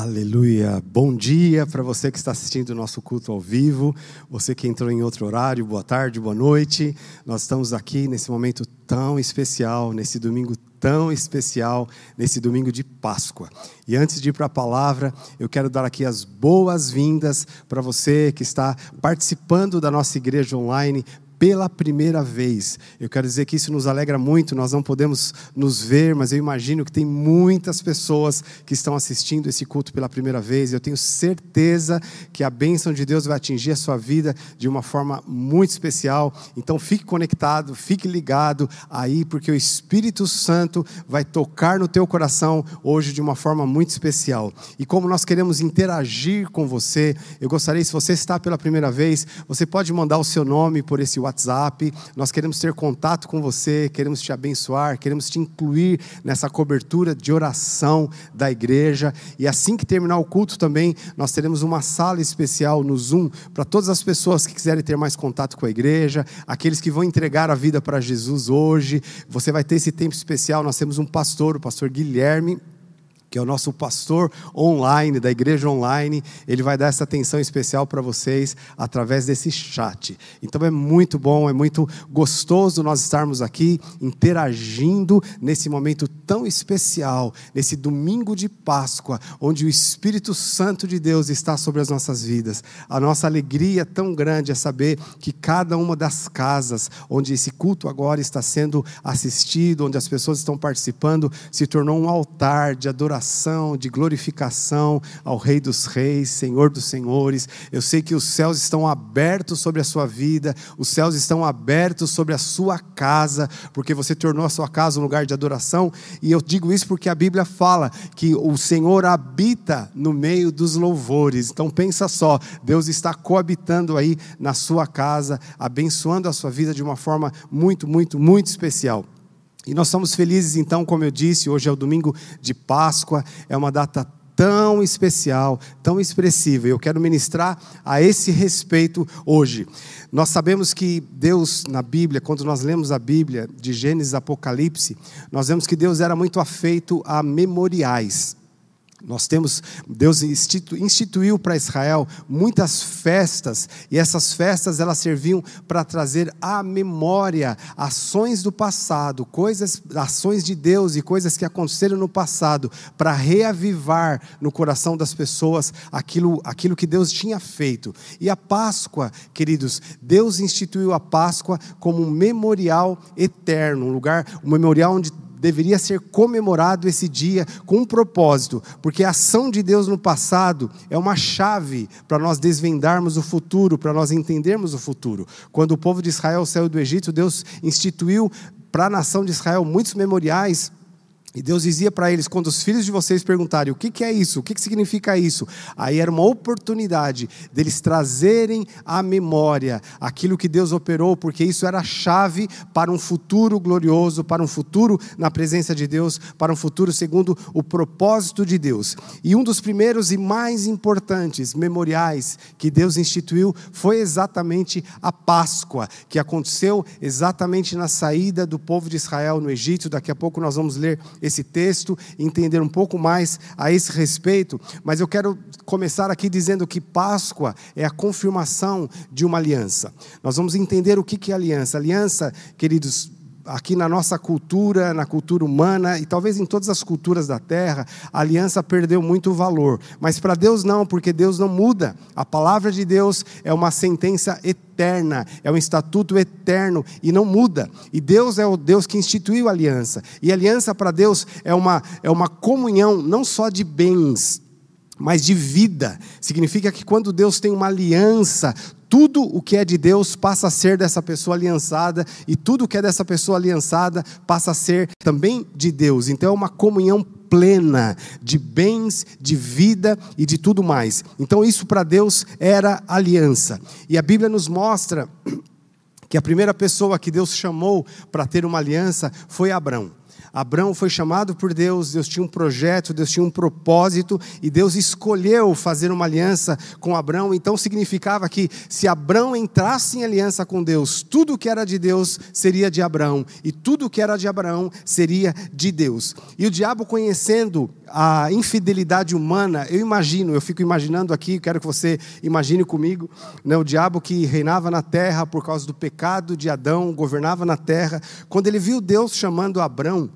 Aleluia. Bom dia para você que está assistindo o nosso culto ao vivo, você que entrou em outro horário, boa tarde, boa noite. Nós estamos aqui nesse momento tão especial, nesse domingo tão especial, nesse domingo de Páscoa. E antes de ir para a palavra, eu quero dar aqui as boas-vindas para você que está participando da nossa igreja online pela primeira vez. Eu quero dizer que isso nos alegra muito, nós não podemos nos ver, mas eu imagino que tem muitas pessoas que estão assistindo esse culto pela primeira vez. Eu tenho certeza que a bênção de Deus vai atingir a sua vida de uma forma muito especial. Então fique conectado, fique ligado aí, porque o Espírito Santo vai tocar no teu coração hoje de uma forma muito especial. E como nós queremos interagir com você, eu gostaria, se você está pela primeira vez, você pode mandar o seu nome por esse WhatsApp WhatsApp. Nós queremos ter contato com você, queremos te abençoar, queremos te incluir nessa cobertura de oração da igreja. E assim que terminar o culto também, nós teremos uma sala especial no Zoom para todas as pessoas que quiserem ter mais contato com a igreja, aqueles que vão entregar a vida para Jesus hoje. Você vai ter esse tempo especial. Nós temos um pastor, o pastor Guilherme que é o nosso pastor online, da igreja online, ele vai dar essa atenção especial para vocês através desse chat. Então é muito bom, é muito gostoso nós estarmos aqui interagindo nesse momento tão especial, nesse domingo de Páscoa, onde o Espírito Santo de Deus está sobre as nossas vidas. A nossa alegria tão grande é saber que cada uma das casas onde esse culto agora está sendo assistido, onde as pessoas estão participando, se tornou um altar de adoração adoração, de glorificação ao Rei dos Reis, Senhor dos Senhores. Eu sei que os céus estão abertos sobre a sua vida, os céus estão abertos sobre a sua casa, porque você tornou a sua casa um lugar de adoração. E eu digo isso porque a Bíblia fala que o Senhor habita no meio dos louvores. Então pensa só, Deus está coabitando aí na sua casa, abençoando a sua vida de uma forma muito, muito, muito especial. E nós estamos felizes, então, como eu disse, hoje é o domingo de Páscoa, é uma data tão especial, tão expressiva. Eu quero ministrar a esse respeito hoje. Nós sabemos que Deus, na Bíblia, quando nós lemos a Bíblia, de Gênesis Apocalipse, nós vemos que Deus era muito afeito a memoriais. Nós temos, Deus instituiu para Israel muitas festas, e essas festas elas serviam para trazer à memória ações do passado, coisas, ações de Deus e coisas que aconteceram no passado, para reavivar no coração das pessoas aquilo, aquilo que Deus tinha feito. E a Páscoa, queridos, Deus instituiu a Páscoa como um memorial eterno, um lugar, um memorial onde deveria ser comemorado esse dia com um propósito, porque a ação de Deus no passado é uma chave para nós desvendarmos o futuro, para nós entendermos o futuro. Quando o povo de Israel saiu do Egito, Deus instituiu para a nação de Israel muitos memoriais e Deus dizia para eles: quando os filhos de vocês perguntarem o que, que é isso, o que, que significa isso, aí era uma oportunidade deles trazerem à memória aquilo que Deus operou, porque isso era a chave para um futuro glorioso, para um futuro na presença de Deus, para um futuro segundo o propósito de Deus. E um dos primeiros e mais importantes memoriais que Deus instituiu foi exatamente a Páscoa, que aconteceu exatamente na saída do povo de Israel no Egito. Daqui a pouco nós vamos ler texto, entender um pouco mais a esse respeito, mas eu quero começar aqui dizendo que Páscoa é a confirmação de uma aliança. Nós vamos entender o que é aliança. Aliança, queridos, aqui na nossa cultura, na cultura humana e talvez em todas as culturas da terra, a aliança perdeu muito valor. Mas para Deus não, porque Deus não muda. A palavra de Deus é uma sentença eterna, é um estatuto eterno e não muda. E Deus é o Deus que instituiu a aliança. E a aliança para Deus é uma, é uma comunhão não só de bens, mas de vida. Significa que quando Deus tem uma aliança, tudo o que é de Deus passa a ser dessa pessoa aliançada, e tudo o que é dessa pessoa aliançada passa a ser também de Deus. Então é uma comunhão plena de bens, de vida e de tudo mais. Então isso para Deus era aliança. E a Bíblia nos mostra que a primeira pessoa que Deus chamou para ter uma aliança foi Abraão. Abraão foi chamado por Deus, Deus tinha um projeto, Deus tinha um propósito e Deus escolheu fazer uma aliança com Abraão. Então significava que se Abraão entrasse em aliança com Deus, tudo que era de Deus seria de Abraão e tudo que era de Abraão seria de Deus. E o diabo conhecendo a infidelidade humana, eu imagino, eu fico imaginando aqui, quero que você imagine comigo, né, o diabo que reinava na terra por causa do pecado de Adão, governava na terra, quando ele viu Deus chamando Abraão,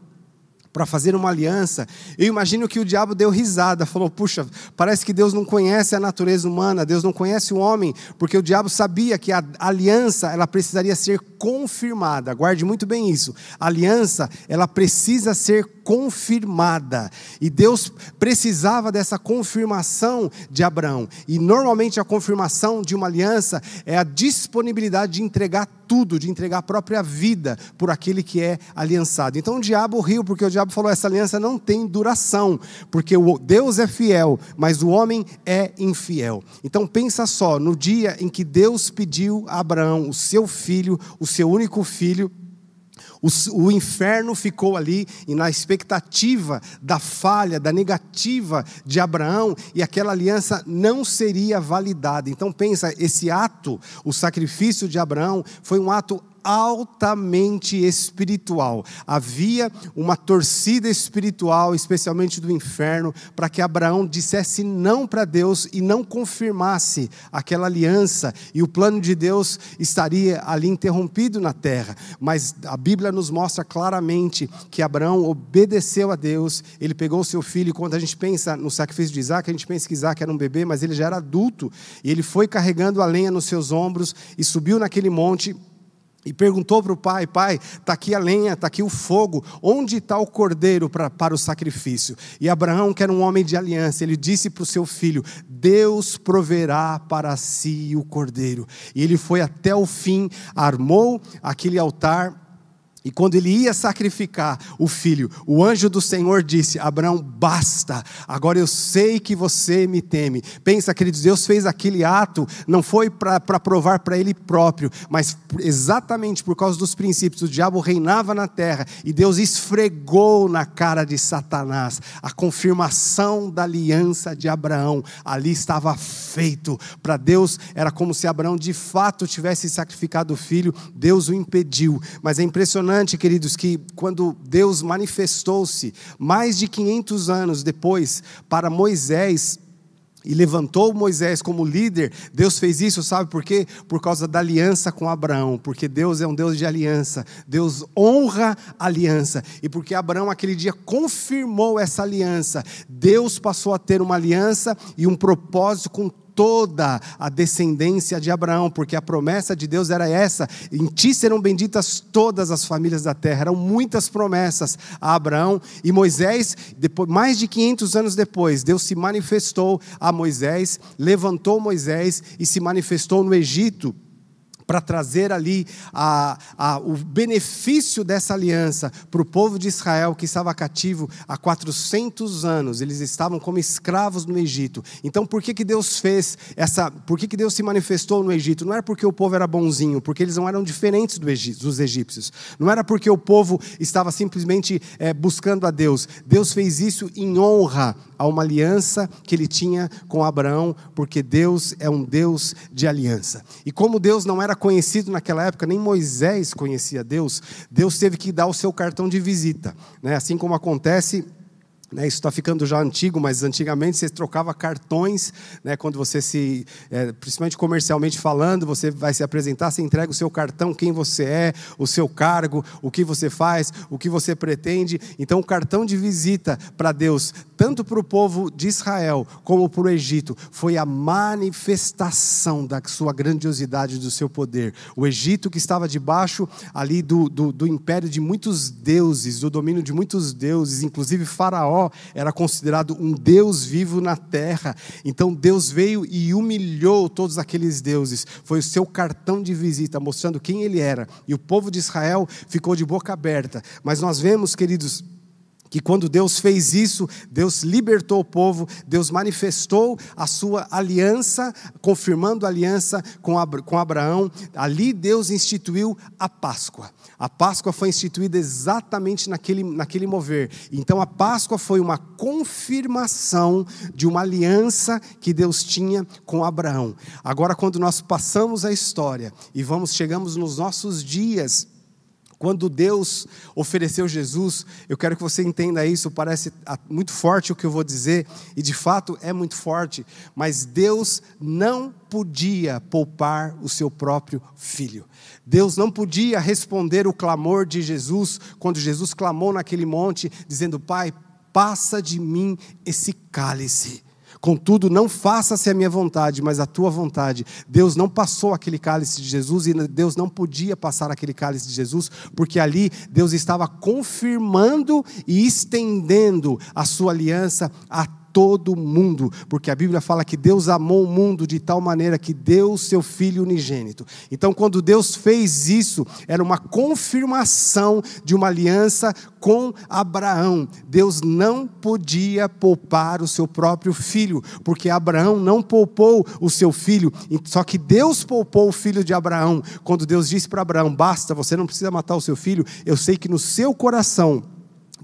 para fazer uma aliança. Eu imagino que o diabo deu risada, falou: Puxa, parece que Deus não conhece a natureza humana, Deus não conhece o homem, porque o diabo sabia que a aliança ela precisaria ser confirmada. Guarde muito bem isso. A aliança ela precisa ser confirmada. E Deus precisava dessa confirmação de Abraão. E normalmente a confirmação de uma aliança é a disponibilidade de entregar tudo, de entregar a própria vida por aquele que é aliançado. Então o diabo riu, porque o diabo falou: essa aliança não tem duração, porque o Deus é fiel, mas o homem é infiel. Então pensa só, no dia em que Deus pediu a Abraão, o seu filho, o seu único filho, o, o, inferno ficou ali e na expectativa da falha, da negativa de Abraão, e aquela aliança não seria validada. Então pensa, esse ato, o sacrifício de Abraão, foi um ato altamente espiritual. Havia uma torcida espiritual, especialmente do inferno, para que Abraão dissesse não para Deus e não confirmasse aquela aliança, e o plano de Deus estaria ali interrompido na terra. Mas a Bíblia nos mostra claramente que Abraão obedeceu a Deus, ele pegou seu filho, e quando a gente pensa no sacrifício de Isaac, a gente pensa que Isaac era um bebê, mas ele já era adulto, e ele foi carregando a lenha nos seus ombros e subiu naquele monte e perguntou para o pai: Pai, está aqui a lenha, está aqui o fogo, onde está o cordeiro pra, para o sacrifício? E Abraão, que era um homem de aliança, ele disse para o seu filho: Deus proverá para si o cordeiro. E ele foi até o fim, armou aquele altar e quando ele ia sacrificar o filho, o anjo do Senhor disse: Abraão, basta, agora eu sei que você me teme. Pensa, queridos, Deus fez aquele ato, não foi para provar para ele próprio, mas exatamente por causa dos princípios. O diabo reinava na terra e Deus esfregou na cara de Satanás a confirmação da aliança de Abraão. Ali estava feito. Para Deus era como se Abraão de fato tivesse sacrificado o filho, Deus o impediu. Mas é impressionante impressionante, queridos, que quando Deus manifestou-se mais de 500 anos depois para Moisés, e levantou Moisés como líder, Deus fez isso, sabe por quê? Por causa da aliança com Abraão, porque Deus é um Deus de aliança, Deus honra a aliança, e porque Abraão aquele dia confirmou essa aliança, Deus passou a ter uma aliança e um propósito com toda a descendência de Abraão, porque a promessa de Deus era essa: em ti serão benditas todas as famílias da terra. Eram muitas promessas a Abraão e Moisés, depois, mais de 500 anos depois, Deus se manifestou a Moisés, levantou Moisés e se manifestou no Egito para trazer ali a, a, o benefício dessa aliança para o povo de Israel que estava cativo há 400 anos. Eles estavam como escravos no Egito. Então, por que, que Deus fez essa. Por que, que Deus se manifestou no Egito? Não era porque o povo era bonzinho, porque eles não eram diferentes do Egito, dos egípcios. Não era porque o povo estava simplesmente é, buscando a Deus. Deus fez isso em honra a uma aliança que ele tinha com Abraão, porque Deus é um Deus de aliança. E como Deus não era conhecido naquela época, nem Moisés conhecia Deus, Deus teve que dar o seu cartão de visita. Né? Assim como acontece né, isso está ficando já antigo, mas antigamente você trocava cartões, né, quando você se, é, principalmente comercialmente falando, você vai se apresentar, você entrega o seu cartão, quem você é, o seu cargo, o que você faz, o que você pretende. Então, o cartão de visita para Deus, tanto para o povo de Israel como para o Egito, foi a manifestação da sua grandiosidade, do seu poder. O Egito que estava debaixo ali do, do, do império de muitos deuses, do domínio de muitos deuses, inclusive Faraó era considerado um Deus vivo na terra. Então Deus veio e humilhou todos aqueles deuses. Foi o seu cartão de visita, mostrando quem ele era. E o povo de Israel ficou de boca aberta. Mas nós vemos, queridos, que quando Deus fez isso, Deus libertou o povo, Deus manifestou a sua aliança, confirmando a aliança com, Abraão. Ali Deus instituiu a Páscoa. A Páscoa foi instituída exatamente naquele, naquele mover. Então a Páscoa foi uma confirmação de uma aliança que Deus tinha com Abraão. Agora, quando nós passamos a história e vamos, chegamos nos nossos dias, quando Deus ofereceu Jesus, eu quero que você entenda isso, parece muito forte o que eu vou dizer, e de fato é muito forte, mas Deus não podia poupar o seu próprio filho. Deus não podia responder o clamor de Jesus, quando Jesus clamou naquele monte, dizendo: Pai, passa de mim esse cálice. Contudo, não faça-se a minha vontade, mas a tua vontade. Deus não passou aquele cálice de Jesus e Deus não podia passar aquele cálice de Jesus, porque ali Deus estava confirmando e estendendo a sua aliança a todo mundo, porque a Bíblia fala que Deus amou o mundo de tal maneira que deu o seu filho unigênito. Então, quando Deus fez isso, era uma confirmação de uma aliança com Abraão. Deus não podia poupar o seu próprio filho, porque Abraão não poupou o seu filho, só que Deus poupou o filho de Abraão. Quando Deus disse para Abraão: "Basta, você não precisa matar o seu filho, eu sei que no seu coração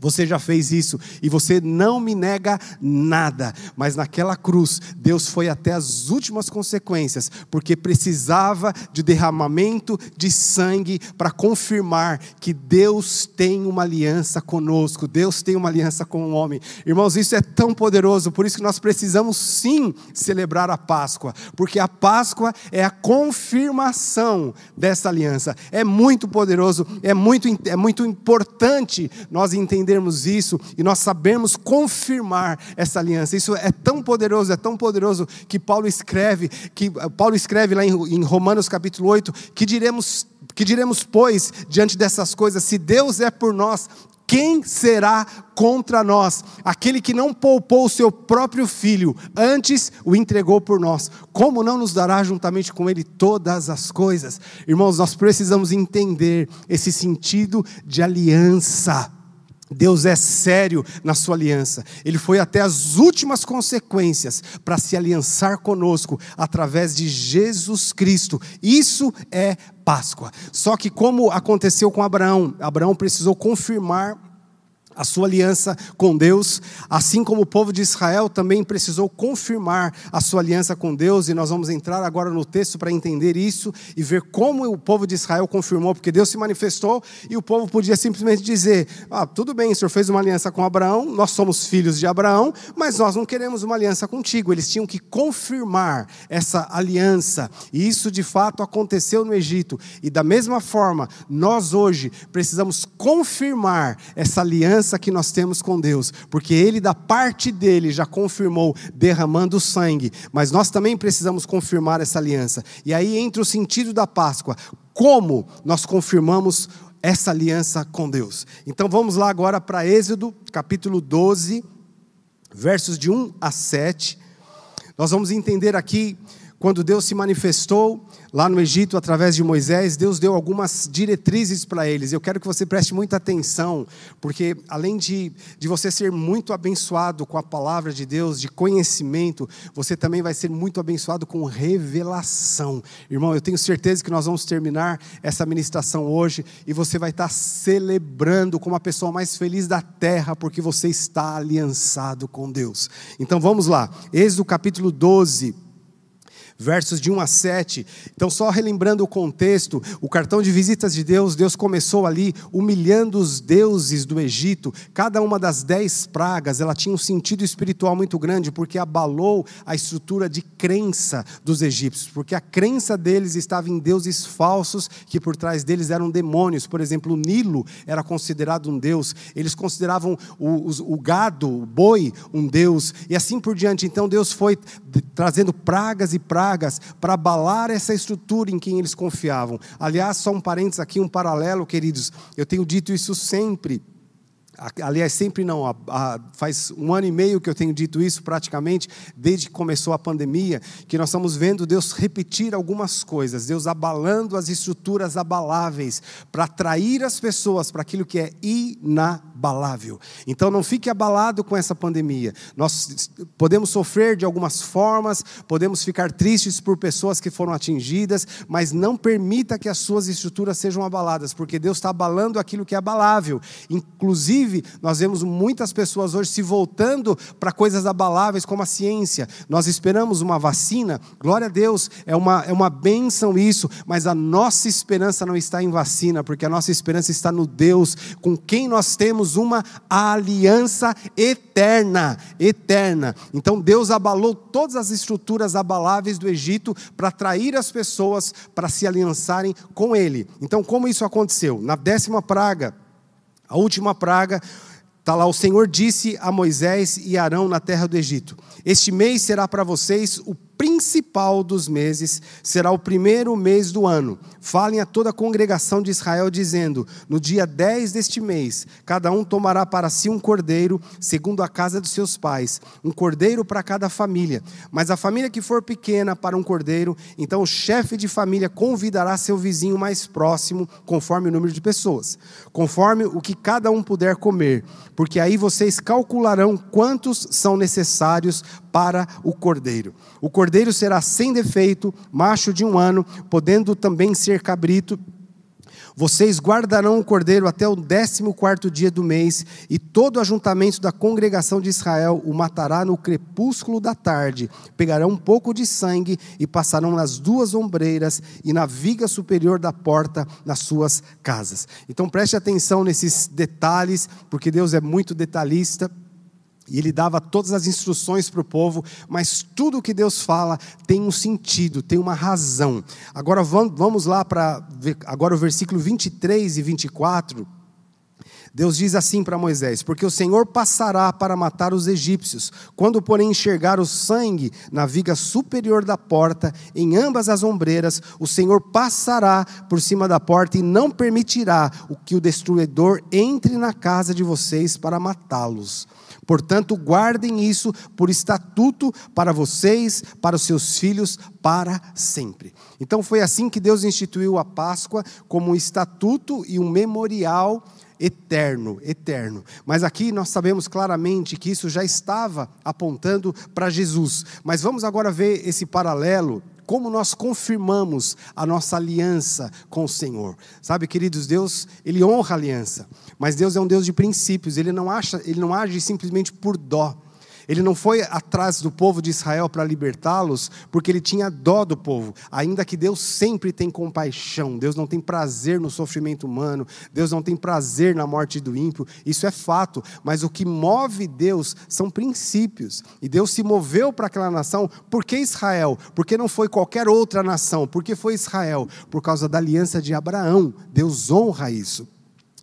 você já fez isso e você não me nega nada, mas naquela cruz, Deus foi até as últimas consequências, porque precisava de derramamento de sangue para confirmar que Deus tem uma aliança conosco, Deus tem uma aliança com o homem. Irmãos, isso é tão poderoso, por isso que nós precisamos sim celebrar a Páscoa, porque a Páscoa é a confirmação dessa aliança. É muito poderoso, é muito, é muito importante nós entendermos entendermos isso e nós sabemos confirmar essa aliança. Isso é tão poderoso, é tão poderoso que Paulo escreve, que Paulo escreve lá em Romanos capítulo 8, que diremos que diremos, pois, diante dessas coisas, se Deus é por nós, quem será contra nós? Aquele que não poupou o seu próprio filho, antes o entregou por nós. Como não nos dará juntamente com ele todas as coisas? Irmãos, nós precisamos entender esse sentido de aliança. Deus é sério na sua aliança. Ele foi até as últimas consequências para se aliançar conosco através de Jesus Cristo. Isso é Páscoa. Só que como aconteceu com Abraão, Abraão precisou confirmar a sua aliança com Deus, assim como o povo de Israel também precisou confirmar a sua aliança com Deus, e nós vamos entrar agora no texto para entender isso e ver como o povo de Israel confirmou, porque Deus se manifestou e o povo podia simplesmente dizer: ah, tudo bem, o senhor fez uma aliança com Abraão, nós somos filhos de Abraão, mas nós não queremos uma aliança contigo. Eles tinham que confirmar essa aliança, e isso de fato aconteceu no Egito, e da mesma forma, nós hoje precisamos confirmar essa aliança aliança que nós temos com Deus, porque Ele, da parte dele, já confirmou derramando sangue, mas nós também precisamos confirmar essa aliança. E aí entra o sentido da Páscoa: como nós confirmamos essa aliança com Deus. Então vamos lá agora para Êxodo, capítulo 12, versos de 1 a 7. Nós vamos entender aqui quando Deus se manifestou lá no Egito através de Moisés, Deus deu algumas diretrizes para eles. Eu quero que você preste muita atenção, porque além de, de você ser muito abençoado com a palavra de Deus, de conhecimento, você também vai ser muito abençoado com revelação. Irmão, eu tenho certeza que nós vamos terminar essa ministração hoje e você vai estar celebrando como a pessoa mais feliz da terra, porque você está aliançado com Deus. Então vamos lá, Êxodo capítulo 12 versos de 1 a 7. Então, só relembrando o contexto, o cartão de visitas de Deus, Deus começou ali humilhando os deuses do Egito. Cada uma das dez pragas, ela tinha um sentido espiritual muito grande, porque abalou a estrutura de crença dos egípcios, porque a crença deles estava em deuses falsos, que por trás deles eram demônios. Por exemplo, o Nilo era considerado um deus, eles consideravam o, o, o gado, o boi, um deus, e assim por diante. Então, Deus foi trazendo pragas e pragas para abalar essa estrutura em quem eles confiavam. Aliás, só um parênteses aqui, um paralelo, queridos. Eu tenho dito isso sempre. Aliás, sempre não, faz um ano e meio que eu tenho dito isso praticamente, desde que começou a pandemia, que nós estamos vendo Deus repetir algumas coisas, Deus abalando as estruturas abaláveis, para atrair as pessoas para aquilo que é inabalável. Então não fique abalado com essa pandemia. Nós podemos sofrer de algumas formas, podemos ficar tristes por pessoas que foram atingidas, mas não permita que as suas estruturas sejam abaladas, porque Deus está abalando aquilo que é abalável. Inclusive, nós vemos muitas pessoas hoje se voltando para coisas abaláveis como a ciência. Nós esperamos uma vacina, glória a Deus, é uma, é uma bênção isso, mas a nossa esperança não está em vacina, porque a nossa esperança está no Deus com quem nós temos uma aliança eterna, eterna. Então Deus abalou todas as estruturas abaláveis do Egito para atrair as pessoas para se aliançarem com ele. Então como isso aconteceu? Na décima praga, a última praga, Está lá, o Senhor disse a Moisés e Arão na terra do Egito: Este mês será para vocês o principal dos meses será o primeiro mês do ano. Falem a toda a congregação de Israel, dizendo: No dia 10 deste mês, cada um tomará para si um cordeiro, segundo a casa dos seus pais, um cordeiro para cada família. Mas a família que for pequena para um cordeiro, então o chefe de família convidará seu vizinho mais próximo, conforme o número de pessoas, conforme o que cada um puder comer, porque aí vocês calcularão quantos são necessários para o cordeiro. O cordeiro será sem defeito, macho de um ano, podendo também ser cabrito. Vocês guardarão o cordeiro até o décimo quarto dia do mês, e todo o ajuntamento da congregação de Israel o matará no crepúsculo da tarde. Pegarão um pouco de sangue e passarão nas duas ombreiras e na viga superior da porta nas suas casas. Então preste atenção nesses detalhes, porque Deus é muito detalhista. E ele dava todas as instruções para o povo, mas tudo o que Deus fala tem um sentido, tem uma razão. Agora vamos lá para agora o versículo 23 e 24. Deus diz assim para Moisés: Porque o Senhor passará para matar os egípcios, quando, porém, enxergar o sangue na viga superior da porta, em ambas as ombreiras, o Senhor passará por cima da porta e não permitirá que o destruidor entre na casa de vocês para matá-los. Portanto, guardem isso por estatuto para vocês, para os seus filhos, para sempre. Então, foi assim que Deus instituiu a Páscoa como um estatuto e um memorial eterno, eterno. Mas aqui nós sabemos claramente que isso já estava apontando para Jesus. Mas vamos agora ver esse paralelo como nós confirmamos a nossa aliança com o Senhor. Sabe, queridos, Deus, ele honra a aliança, mas Deus é um Deus de princípios, ele não acha, ele não age simplesmente por dó. Ele não foi atrás do povo de Israel para libertá-los, porque ele tinha dó do povo. Ainda que Deus sempre tem compaixão, Deus não tem prazer no sofrimento humano, Deus não tem prazer na morte do ímpio, isso é fato. Mas o que move Deus são princípios. E Deus se moveu para aquela nação, por que Israel? Porque não foi qualquer outra nação, porque foi Israel? Por causa da aliança de Abraão. Deus honra isso.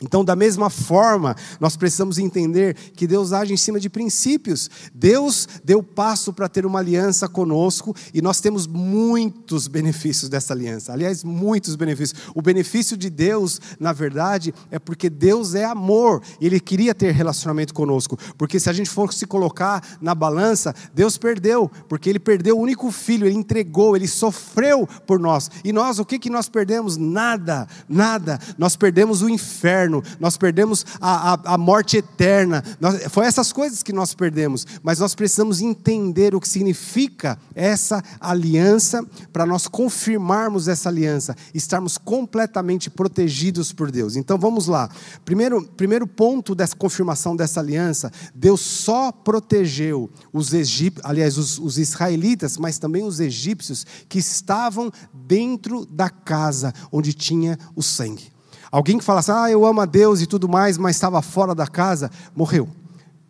Então, da mesma forma, nós precisamos entender que Deus age em cima de princípios. Deus deu passo para ter uma aliança conosco e nós temos muitos benefícios dessa aliança. Aliás, muitos benefícios. O benefício de Deus, na verdade, é porque Deus é amor Ele queria ter relacionamento conosco. Porque se a gente fosse colocar na balança, Deus perdeu, porque Ele perdeu o único filho, Ele entregou, Ele sofreu por nós. E nós, o que, que nós perdemos? Nada, nada. Nós perdemos o inferno eterno, nós perdemos a, a, a morte eterna. Nós, foi essas coisas que nós perdemos, mas nós precisamos entender o que significa essa aliança para nós confirmarmos essa aliança, estarmos completamente protegidos por Deus. Então vamos lá. Primeiro, primeiro ponto dessa confirmação dessa aliança: Deus só protegeu os egípcios, aliás, os, os israelitas, mas também os egípcios que estavam dentro da casa onde tinha o sangue. Alguém que falasse, ah, eu amo a Deus e tudo mais, mas estava fora da casa, morreu.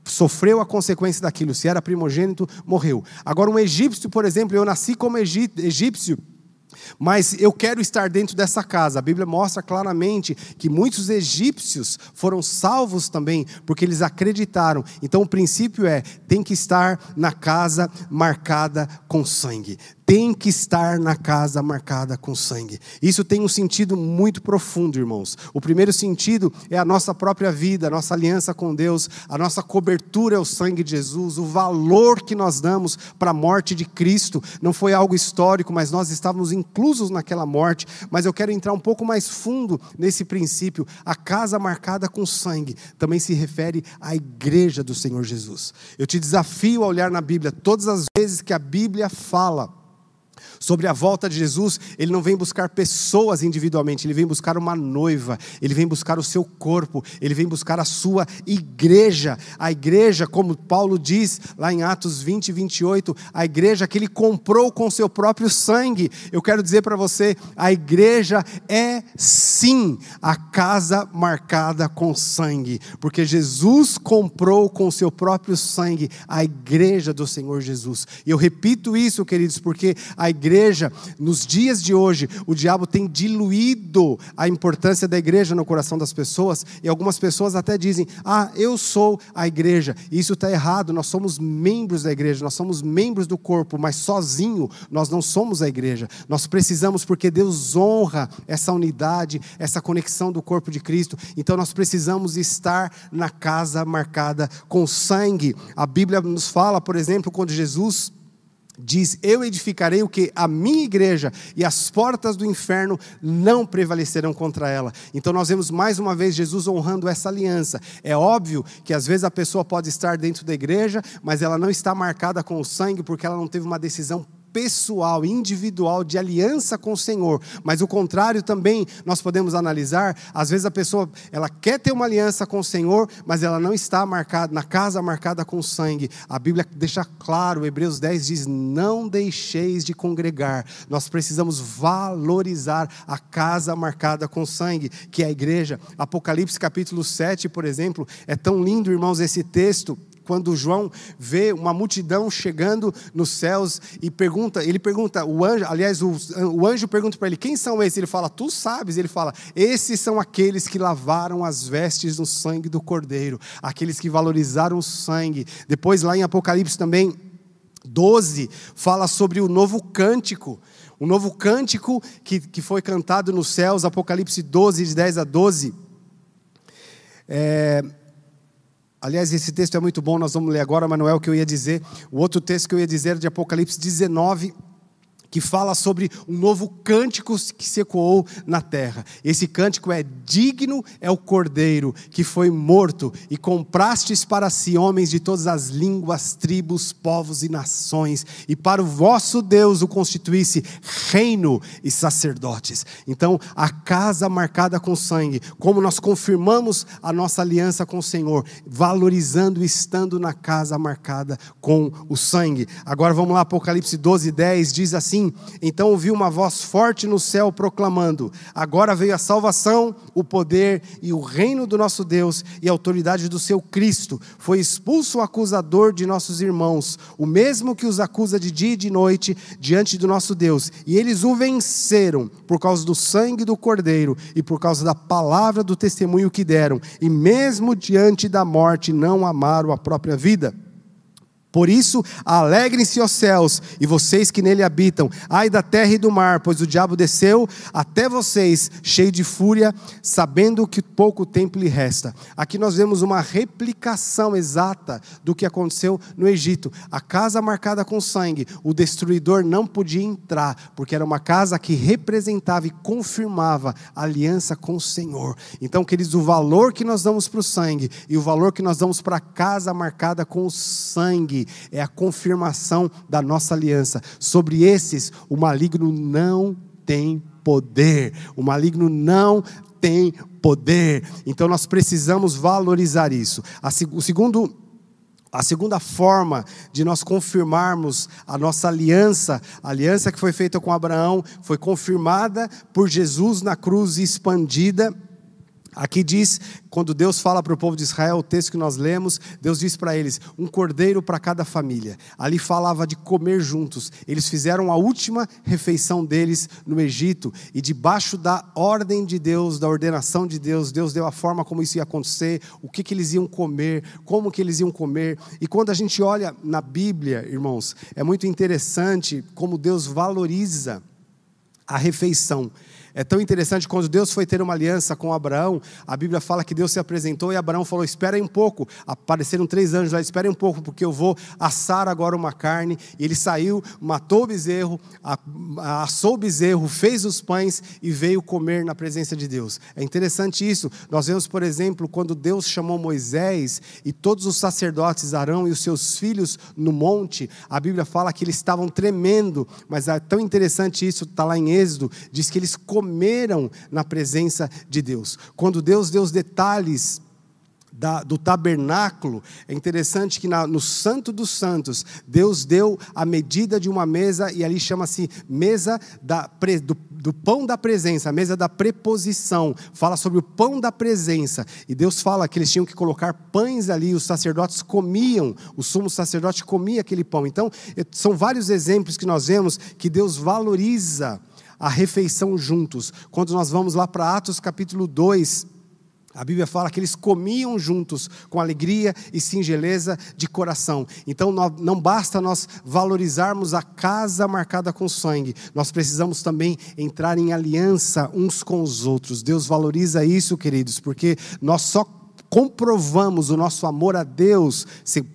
Sofreu a consequência daquilo. Se era primogênito, morreu. Agora, um egípcio, por exemplo, eu nasci como egípcio. Mas eu quero estar dentro dessa casa. A Bíblia mostra claramente que muitos egípcios foram salvos também, porque eles acreditaram. Então o princípio é: tem que estar na casa marcada com sangue tem que estar na casa marcada com sangue. Isso tem um sentido muito profundo, irmãos. O primeiro sentido é a nossa própria vida, a nossa aliança com Deus, a nossa cobertura é o sangue de Jesus, o valor que nós damos para a morte de Cristo. Não foi algo histórico, mas nós estávamos inclusos naquela morte. Mas eu quero entrar um pouco mais fundo nesse princípio. A casa marcada com sangue também se refere à igreja do Senhor Jesus. Eu te desafio a olhar na Bíblia todas as vezes que a Bíblia fala Sobre a volta de Jesus, ele não vem buscar pessoas individualmente, ele vem buscar uma noiva, ele vem buscar o seu corpo, ele vem buscar a sua igreja. A igreja, como Paulo diz lá em Atos 20 e 28, a igreja que ele comprou com seu próprio sangue. Eu quero dizer para você, a igreja é sim a casa marcada com sangue, porque Jesus comprou com seu próprio sangue a igreja do Senhor Jesus. E eu repito isso, queridos, porque a igreja, nos dias de hoje, o diabo tem diluído a importância da igreja no coração das pessoas, e algumas pessoas até dizem: Ah, eu sou a igreja. E isso está errado, nós somos membros da igreja, nós somos membros do corpo, mas sozinho nós não somos a igreja. Nós precisamos, porque Deus honra essa unidade, essa conexão do corpo de Cristo, então nós precisamos estar na casa marcada com sangue. A Bíblia nos fala, por exemplo, quando Jesus diz: Eu edificarei o que? A minha igreja, e as portas do inferno não prevalecerão contra ela. Então nós vemos mais uma vez Jesus honrando essa aliança. É óbvio que às vezes a pessoa pode estar dentro da igreja, mas ela não está marcada com o sangue porque ela não teve uma decisão pessoal, individual, de aliança com o Senhor. Mas o contrário também nós podemos analisar. Às vezes a pessoa ela quer ter uma aliança com o Senhor, mas ela não está marcada na casa marcada com sangue. A Bíblia deixa claro, Hebreus 10 diz: "Não deixeis de congregar". Nós precisamos valorizar a casa marcada com sangue, que é a igreja. Apocalipse capítulo 7, por exemplo, é tão lindo, irmãos, esse texto quando João vê uma multidão chegando nos céus e pergunta, ele pergunta, o anjo, aliás, o, o anjo pergunta para ele: "Quem são esses?" Ele fala: "Tu sabes". Ele fala: "Esses são aqueles que lavaram as vestes no sangue do Cordeiro, aqueles que valorizaram o sangue". Depois lá em Apocalipse também 12 fala sobre o novo cântico. O novo cântico que, que foi cantado nos céus, Apocalipse 12, de 10 a 12. É, Aliás, esse texto é muito bom, nós vamos ler agora, mas não é o que eu ia dizer. O outro texto que eu ia dizer é de Apocalipse 19, que fala sobre um novo cântico que se ecoou na terra. Esse cântico é: Digno é o cordeiro que foi morto, e comprastes para si homens de todas as línguas, tribos, povos e nações, e para o vosso Deus o constituísse reino e sacerdotes. Então, a casa marcada com sangue, como nós confirmamos a nossa aliança com o Senhor, valorizando e estando na casa marcada com o sangue. Agora vamos lá, Apocalipse 12, 10 diz assim assim: Então ouvi uma voz forte no céu proclamando: Agora veio a salvação, o poder e o reino do nosso Deus e a autoridade do seu Cristo. Foi expulso o acusador de nossos irmãos, o mesmo que os acusa de dia e de noite diante do nosso Deus. E eles o venceram por causa do sangue do Cordeiro e por causa da palavra do testemunho que deram. E mesmo diante da morte não amaram a própria vida. Por isso, alegrem-se os céus e vocês que nele habitam, ai da terra e do mar, pois o diabo desceu até vocês, cheio de fúria, sabendo que pouco tempo lhe resta. Aqui nós vemos uma replicação exata do que aconteceu no Egito. A casa marcada com sangue, o destruidor não podia entrar, porque era uma casa que representava e confirmava a aliança com o Senhor. Então, queridos, o valor que nós damos para o sangue e o valor que nós damos para a casa marcada com o sangue é a confirmação da nossa aliança. Sobre esses, o maligno não tem poder. O maligno não tem poder. Então nós precisamos valorizar isso. o segundo a segunda forma de nós confirmarmos a nossa aliança, a aliança que foi feita com Abraão, foi confirmada por Jesus na cruz e expandida Aqui diz, quando Deus fala para o povo de Israel, o texto que nós lemos, Deus diz para eles: um cordeiro para cada família. Ali falava de comer juntos. Eles fizeram a última refeição deles no Egito e debaixo da ordem de Deus, da ordenação de Deus, Deus deu a forma como isso ia acontecer, o que, que eles iam comer, como que eles iam comer. E quando a gente olha na Bíblia, irmãos, é muito interessante como Deus valoriza a refeição. É tão interessante quando Deus foi ter uma aliança com Abraão, a Bíblia fala que Deus se apresentou e Abraão falou: Espera aí um pouco. Apareceram três anjos lá, espera um pouco, porque eu vou assar agora uma carne. E ele saiu, matou o bezerro, assou o bezerro, fez os pães e veio comer na presença de Deus. É interessante isso. Nós vemos, por exemplo, quando Deus chamou Moisés e todos os sacerdotes, Arão e os seus filhos no monte, a Bíblia fala que eles estavam tremendo, mas é tão interessante isso, está lá em Êxodo, diz que eles comeram comeram na presença de Deus. Quando Deus deu os detalhes da, do tabernáculo, é interessante que na, no Santo dos Santos, Deus deu a medida de uma mesa, e ali chama-se mesa da, do, do pão da presença, a mesa da preposição, fala sobre o pão da presença, e Deus fala que eles tinham que colocar pães ali, os sacerdotes comiam, o sumo sacerdote comia aquele pão. Então, são vários exemplos que nós vemos que Deus valoriza a refeição juntos. Quando nós vamos lá para Atos capítulo 2, a Bíblia fala que eles comiam juntos com alegria e singeleza de coração. Então não basta nós valorizarmos a casa marcada com sangue, nós precisamos também entrar em aliança uns com os outros. Deus valoriza isso, queridos, porque nós só comprovamos o nosso amor a Deus.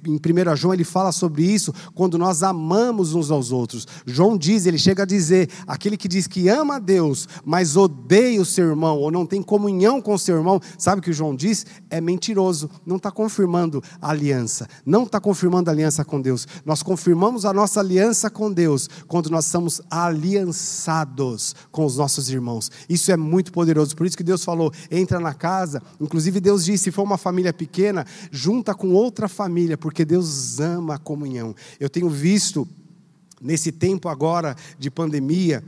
Em 1 João ele fala sobre isso quando nós amamos uns aos outros. João diz, ele chega a dizer: aquele que diz que ama a Deus, mas odeia o seu irmão, ou não tem comunhão com o seu irmão, sabe o que João diz? É mentiroso, não está confirmando a aliança, não está confirmando a aliança com Deus. Nós confirmamos a nossa aliança com Deus quando nós estamos aliançados com os nossos irmãos. Isso é muito poderoso, por isso que Deus falou: entra na casa. Inclusive, Deus disse: se for uma família pequena, junta com outra família, porque Deus ama a comunhão. Eu tenho visto, nesse tempo agora de pandemia,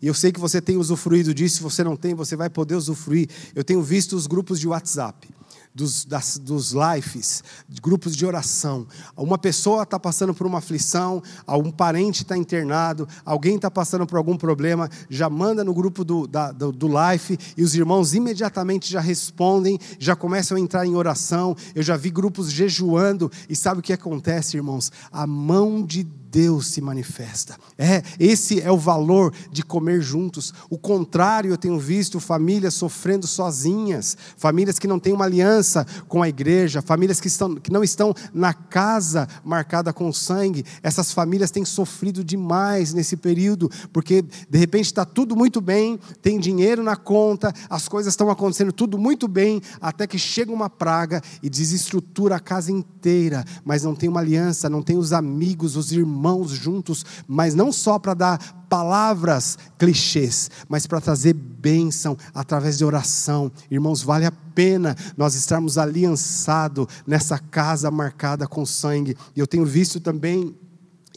e eu sei que você tem usufruído disso, se você não tem, você vai poder usufruir. Eu tenho visto os grupos de WhatsApp dos, das, dos lives, grupos de oração. Uma pessoa está passando por uma aflição, algum parente está internado, alguém está passando por algum problema, já manda no grupo do, da, do, do life e os irmãos imediatamente já respondem, já começam a entrar em oração. Eu já vi grupos jejuando e sabe o que acontece, irmãos? A mão de Deus Deus se manifesta. É, esse é o valor de comer juntos. O contrário, eu tenho visto famílias sofrendo sozinhas, famílias que não têm uma aliança com a igreja, famílias que, estão, que não estão na casa marcada com sangue. Essas famílias têm sofrido demais nesse período, porque de repente está tudo muito bem, tem dinheiro na conta, as coisas estão acontecendo tudo muito bem, até que chega uma praga e desestrutura a casa inteira, mas não tem uma aliança, não tem os amigos, os irmãos irmãos juntos, mas não só para dar palavras clichês, mas para trazer bênção através de oração. Irmãos, vale a pena nós estarmos aliançados nessa casa marcada com sangue. E eu tenho visto também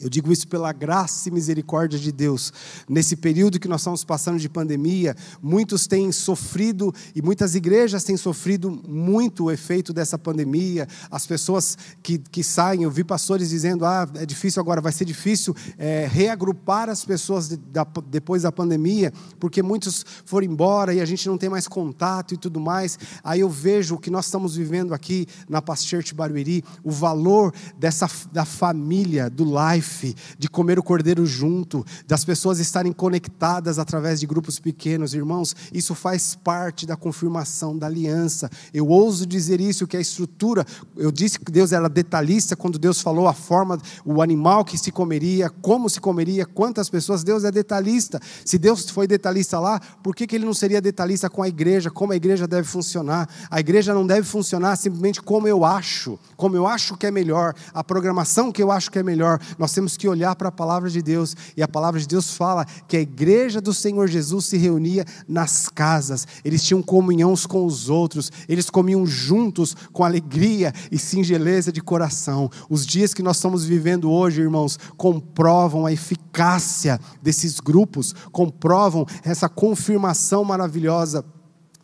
eu digo isso pela graça e misericórdia de Deus. Nesse período que nós estamos passando de pandemia, muitos têm sofrido e muitas igrejas têm sofrido muito o efeito dessa pandemia. As pessoas que, que saem, eu vi pastores dizendo: ah, é difícil agora, vai ser difícil é, reagrupar as pessoas de, da, depois da pandemia, porque muitos foram embora e a gente não tem mais contato e tudo mais. Aí eu vejo o que nós estamos vivendo aqui na Past Church Barueri, o valor dessa da família, do life de comer o cordeiro junto, das pessoas estarem conectadas através de grupos pequenos, irmãos, isso faz parte da confirmação da aliança. Eu ouso dizer isso, que a estrutura, eu disse que Deus era detalhista quando Deus falou a forma, o animal que se comeria, como se comeria, quantas pessoas, Deus é detalhista. Se Deus foi detalhista lá, por que, que ele não seria detalhista com a igreja, como a igreja deve funcionar? A igreja não deve funcionar simplesmente como eu acho, como eu acho que é melhor, a programação que eu acho que é melhor. Nós temos que olhar para a palavra de Deus, e a palavra de Deus fala que a igreja do Senhor Jesus se reunia nas casas, eles tinham comunhão uns com os outros, eles comiam juntos com alegria e singeleza de coração. Os dias que nós estamos vivendo hoje, irmãos, comprovam a eficácia desses grupos, comprovam essa confirmação maravilhosa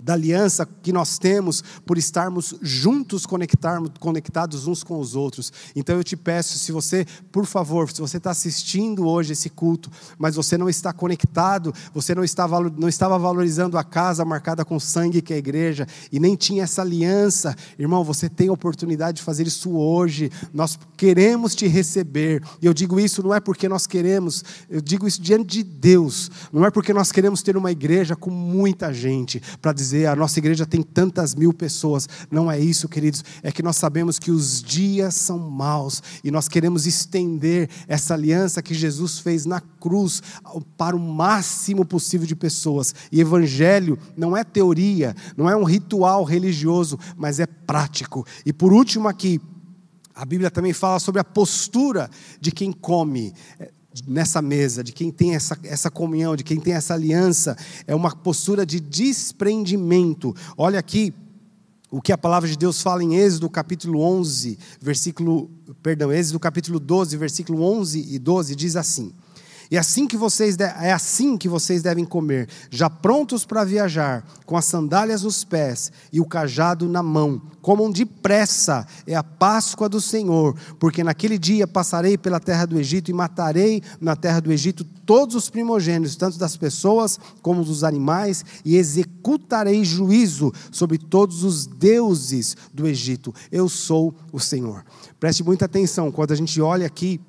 da aliança que nós temos por estarmos juntos conectados uns com os outros. Então eu te peço, se você, por favor, se você está assistindo hoje esse culto, mas você não está conectado, você não, está, não estava valorizando a casa marcada com sangue que é a igreja, e nem tinha essa aliança, irmão, você tem a oportunidade de fazer isso hoje. Nós queremos te receber, e eu digo isso não é porque nós queremos, eu digo isso diante de Deus, não é porque nós queremos ter uma igreja com muita gente, para dizer dizer, a nossa igreja tem tantas mil pessoas. Não é isso, queridos. É que nós sabemos que os dias são maus e nós queremos estender essa aliança que Jesus fez na cruz para o máximo possível de pessoas. E evangelho não é teoria, não é um ritual religioso, mas é prático. E por último aqui, a Bíblia também fala sobre a postura de quem come nessa mesa, de quem tem essa, essa comunhão, de quem tem essa aliança, é uma postura de desprendimento. Olha aqui o que a palavra de Deus fala em Êxodo capítulo 11, versículo, perdão, Êxodo capítulo 12, versículo 11 e 12 diz assim: e assim que vocês é assim que vocês devem comer, já prontos para viajar, com as sandálias nos pés e o cajado na mão. Comam depressa, é a Páscoa do Senhor, porque naquele dia passarei pela terra do Egito e matarei na terra do Egito todos os primogênitos, tanto das pessoas como dos animais, e executarei juízo sobre todos os deuses do Egito. Eu sou o Senhor. Preste muita atenção quando a gente olha aqui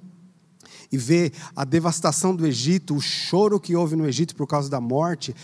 e vê a devastação do Egito, o choro que houve no Egito por causa da morte,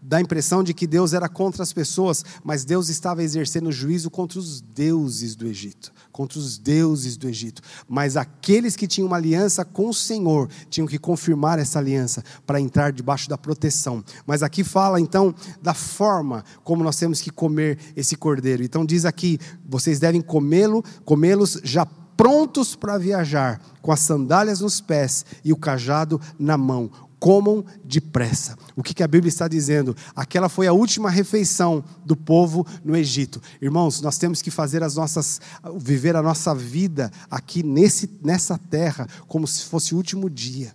dá a impressão de que Deus era contra as pessoas, mas Deus estava exercendo juízo contra os deuses do Egito, contra os deuses do Egito. Mas aqueles que tinham uma aliança com o Senhor tinham que confirmar essa aliança para entrar debaixo da proteção. Mas aqui fala então da forma como nós temos que comer esse cordeiro. Então diz aqui: vocês devem comê-lo, comê-los já prontos para viajar, com as sandálias nos pés e o cajado na mão. Comam depressa. O que, a Bíblia está dizendo? Aquela foi a última refeição do povo no Egito. Irmãos, nós temos que fazer as nossas, viver a nossa vida aqui nesse, nessa terra como se fosse o último dia.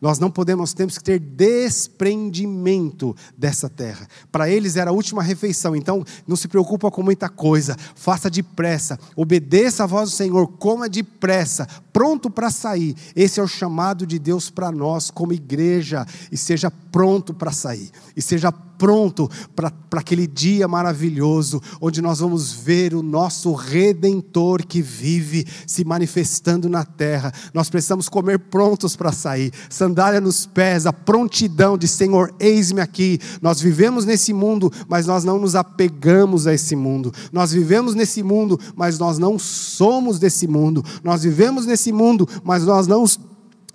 Nós não podemos, temos que ter desprendimento dessa terra. Para eles era a última refeição, então não se preocupa com muita coisa, faça depressa, obedeça a voz do Senhor, coma depressa, pronto para sair. Esse é o chamado de Deus para nós como igreja, e seja pronto para sair, e seja pronto para aquele dia maravilhoso, onde nós vamos ver o nosso Redentor que vive se manifestando na terra. Nós precisamos comer prontos para sair, sandália nos pés, a prontidão de Senhor, eis-me aqui. Nós vivemos nesse mundo, mas nós não nos apegamos a esse mundo. Nós vivemos nesse mundo, mas nós não somos desse mundo. Nós vivemos nesse mundo, mas nós não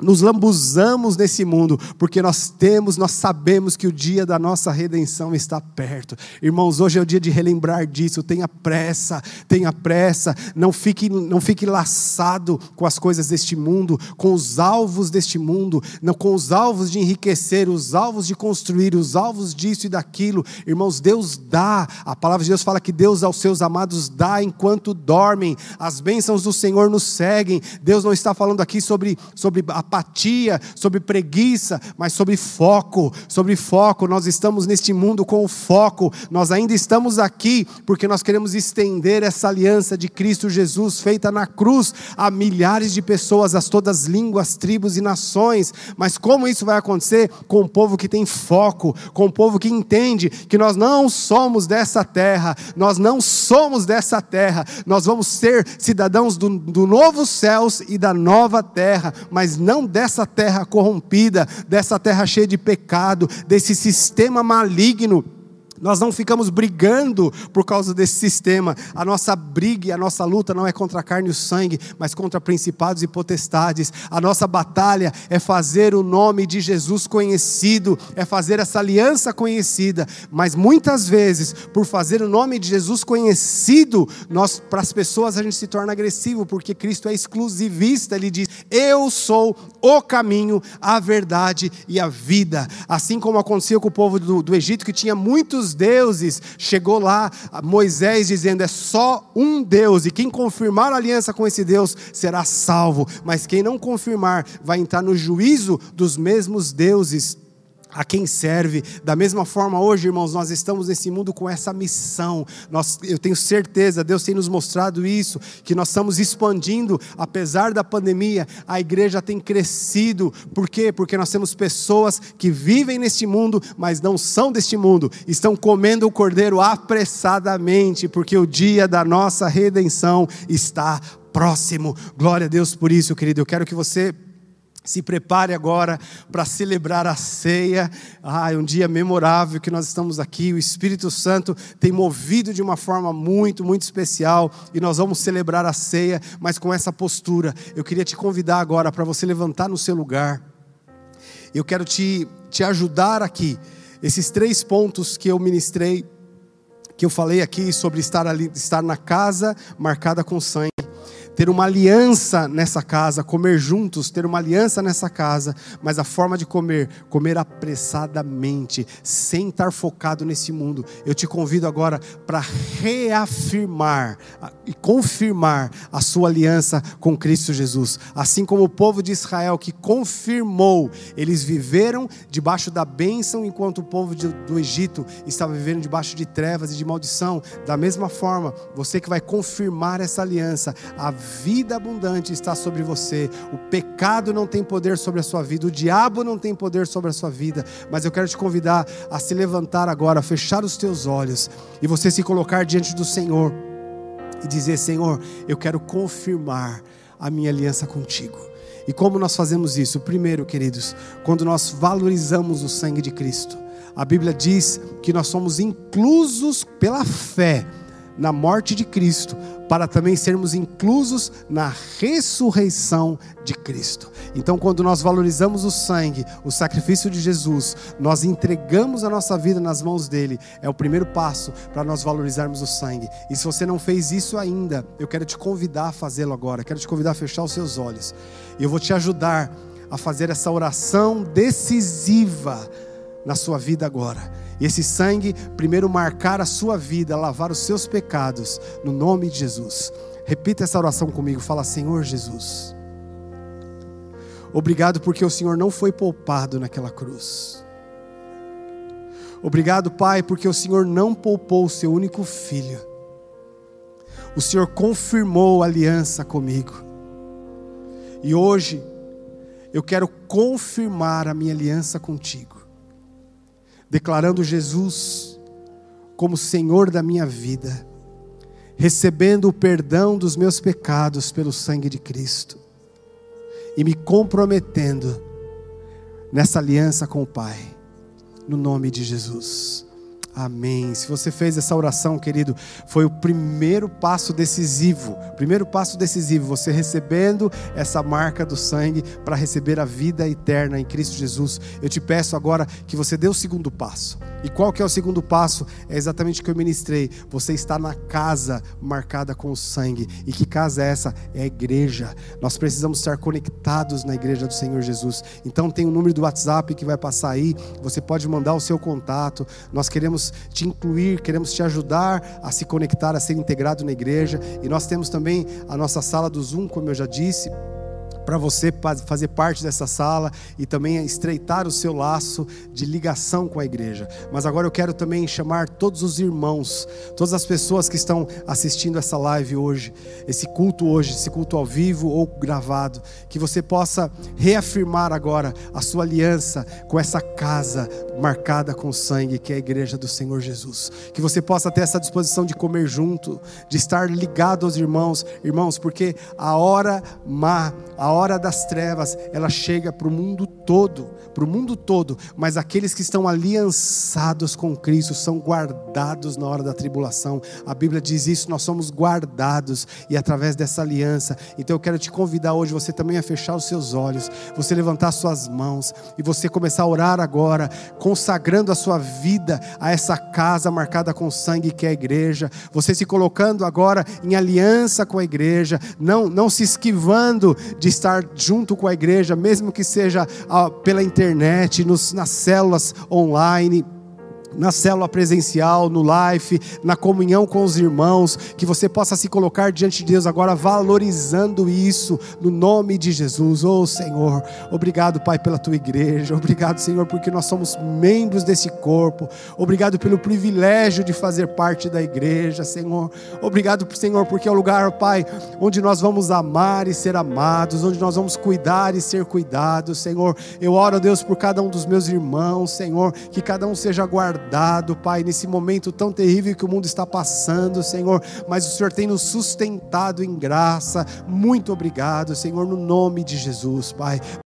nos lambuzamos nesse mundo, porque nós temos, nós sabemos que o dia da nossa redenção está perto. Irmãos, hoje é o dia de relembrar disso. Tenha pressa, tenha pressa. Não fique, não fique laçado com as coisas deste mundo, com os alvos deste mundo, não com os alvos de enriquecer, os alvos de construir, os alvos disso e daquilo. Irmãos, Deus dá. A palavra de Deus fala que Deus aos seus amados dá enquanto dormem. As bênçãos do Senhor nos seguem. Deus não está falando aqui sobre sobre a apatia, sobre preguiça, mas sobre foco, sobre foco. Nós estamos neste mundo com foco. Nós ainda estamos aqui porque nós queremos estender essa aliança de Cristo Jesus feita na cruz a milhares de pessoas, a todas as línguas, tribos e nações. Mas como isso vai acontecer com o povo que tem foco, com o povo que entende que nós não somos dessa terra, nós não somos dessa terra, nós vamos ser cidadãos do, do novo céus e da nova terra, mas não não dessa terra corrompida, dessa terra cheia de pecado, desse sistema maligno nós não ficamos brigando por causa desse sistema. A nossa briga e a nossa luta não é contra a carne e o sangue, mas contra principados e potestades. A nossa batalha é fazer o nome de Jesus conhecido, é fazer essa aliança conhecida. Mas muitas vezes, por fazer o nome de Jesus conhecido, nós para as pessoas a gente se torna agressivo, porque Cristo é exclusivista. Ele diz: "Eu sou o caminho, a verdade e a vida". Assim como aconteceu com o povo do, do Egito que tinha muitos deuses. Chegou lá Moisés dizendo: é só um Deus, e quem confirmar a aliança com esse Deus será salvo, mas quem não confirmar vai entrar no juízo dos mesmos deuses a quem serve. Da mesma forma, hoje, irmãos, nós estamos nesse mundo com essa missão. Nós, eu tenho certeza, Deus tem nos mostrado isso, que nós estamos expandindo, apesar da pandemia, a igreja tem crescido. Por quê? Porque nós temos pessoas que vivem neste mundo, mas não são deste mundo, estão comendo o cordeiro apressadamente, porque o dia da nossa redenção está próximo. Glória a Deus por isso, querido. Eu quero que você se prepare agora para celebrar a ceia. Ah, é um dia memorável que nós estamos aqui. O Espírito Santo tem movido de uma forma muito, muito especial e nós vamos celebrar a ceia, mas com essa postura. Eu queria te convidar agora para você levantar no seu lugar. Eu quero te, te ajudar aqui. Esses três pontos que eu ministrei, que eu falei aqui sobre estar ali, estar na casa marcada com sangue ter uma aliança nessa casa, comer juntos, ter uma aliança nessa casa, mas a forma de comer, comer apressadamente, sem estar focado nesse mundo. Eu te convido agora para reafirmar e confirmar a sua aliança com Cristo Jesus, assim como o povo de Israel que confirmou, eles viveram debaixo da bênção enquanto o povo do Egito estava vivendo debaixo de trevas e de maldição. Da mesma forma, você que vai confirmar essa aliança, a vida abundante está sobre você. O pecado não tem poder sobre a sua vida, o diabo não tem poder sobre a sua vida. Mas eu quero te convidar a se levantar agora, a fechar os teus olhos e você se colocar diante do Senhor e dizer: Senhor, eu quero confirmar a minha aliança contigo. E como nós fazemos isso? Primeiro, queridos, quando nós valorizamos o sangue de Cristo. A Bíblia diz que nós somos inclusos pela fé na morte de Cristo, para também sermos inclusos na ressurreição de Cristo. Então, quando nós valorizamos o sangue, o sacrifício de Jesus, nós entregamos a nossa vida nas mãos dele. É o primeiro passo para nós valorizarmos o sangue. E se você não fez isso ainda, eu quero te convidar a fazê-lo agora. Quero te convidar a fechar os seus olhos. E eu vou te ajudar a fazer essa oração decisiva na sua vida agora. E esse sangue primeiro marcar a sua vida, lavar os seus pecados, no nome de Jesus. Repita essa oração comigo. Fala, Senhor Jesus. Obrigado porque o Senhor não foi poupado naquela cruz. Obrigado, Pai, porque o Senhor não poupou o seu único filho. O Senhor confirmou a aliança comigo. E hoje eu quero confirmar a minha aliança contigo declarando Jesus como Senhor da minha vida, recebendo o perdão dos meus pecados pelo sangue de Cristo e me comprometendo nessa aliança com o Pai, no nome de Jesus. Amém. Se você fez essa oração, querido, foi o primeiro passo decisivo. Primeiro passo decisivo, você recebendo essa marca do sangue para receber a vida eterna em Cristo Jesus. Eu te peço agora que você dê o segundo passo. E qual que é o segundo passo? É exatamente o que eu ministrei. Você está na casa marcada com o sangue. E que casa é essa? É a igreja. Nós precisamos estar conectados na igreja do Senhor Jesus. Então tem o número do WhatsApp que vai passar aí. Você pode mandar o seu contato. Nós queremos te incluir, queremos te ajudar a se conectar, a ser integrado na igreja. E nós temos também a nossa sala do Zoom, como eu já disse para você fazer parte dessa sala e também estreitar o seu laço de ligação com a igreja. Mas agora eu quero também chamar todos os irmãos, todas as pessoas que estão assistindo essa live hoje, esse culto hoje, esse culto ao vivo ou gravado, que você possa reafirmar agora a sua aliança com essa casa marcada com sangue, que é a igreja do Senhor Jesus. Que você possa ter essa disposição de comer junto, de estar ligado aos irmãos, irmãos, porque a hora má, a a hora das trevas, ela chega para o mundo todo, para o mundo todo, mas aqueles que estão aliançados com Cristo são guardados na hora da tribulação. A Bíblia diz isso, nós somos guardados e através dessa aliança. Então eu quero te convidar hoje você também a fechar os seus olhos, você levantar suas mãos e você começar a orar agora, consagrando a sua vida a essa casa marcada com sangue que é a igreja. Você se colocando agora em aliança com a igreja, não não se esquivando de estar junto com a igreja, mesmo que seja ah, pela internet, nos, nas células online na célula presencial, no live, na comunhão com os irmãos, que você possa se colocar diante de Deus agora, valorizando isso, no nome de Jesus. Oh Senhor, obrigado, Pai, pela tua igreja, obrigado, Senhor, porque nós somos membros desse corpo, obrigado pelo privilégio de fazer parte da igreja, Senhor, obrigado, Senhor, porque é o lugar, Pai, onde nós vamos amar e ser amados, onde nós vamos cuidar e ser cuidados, Senhor. Eu oro, Deus, por cada um dos meus irmãos, Senhor, que cada um seja guardado guardado, Pai, nesse momento tão terrível que o mundo está passando, Senhor, mas o Senhor tem nos sustentado em graça. Muito obrigado, Senhor, no nome de Jesus, Pai.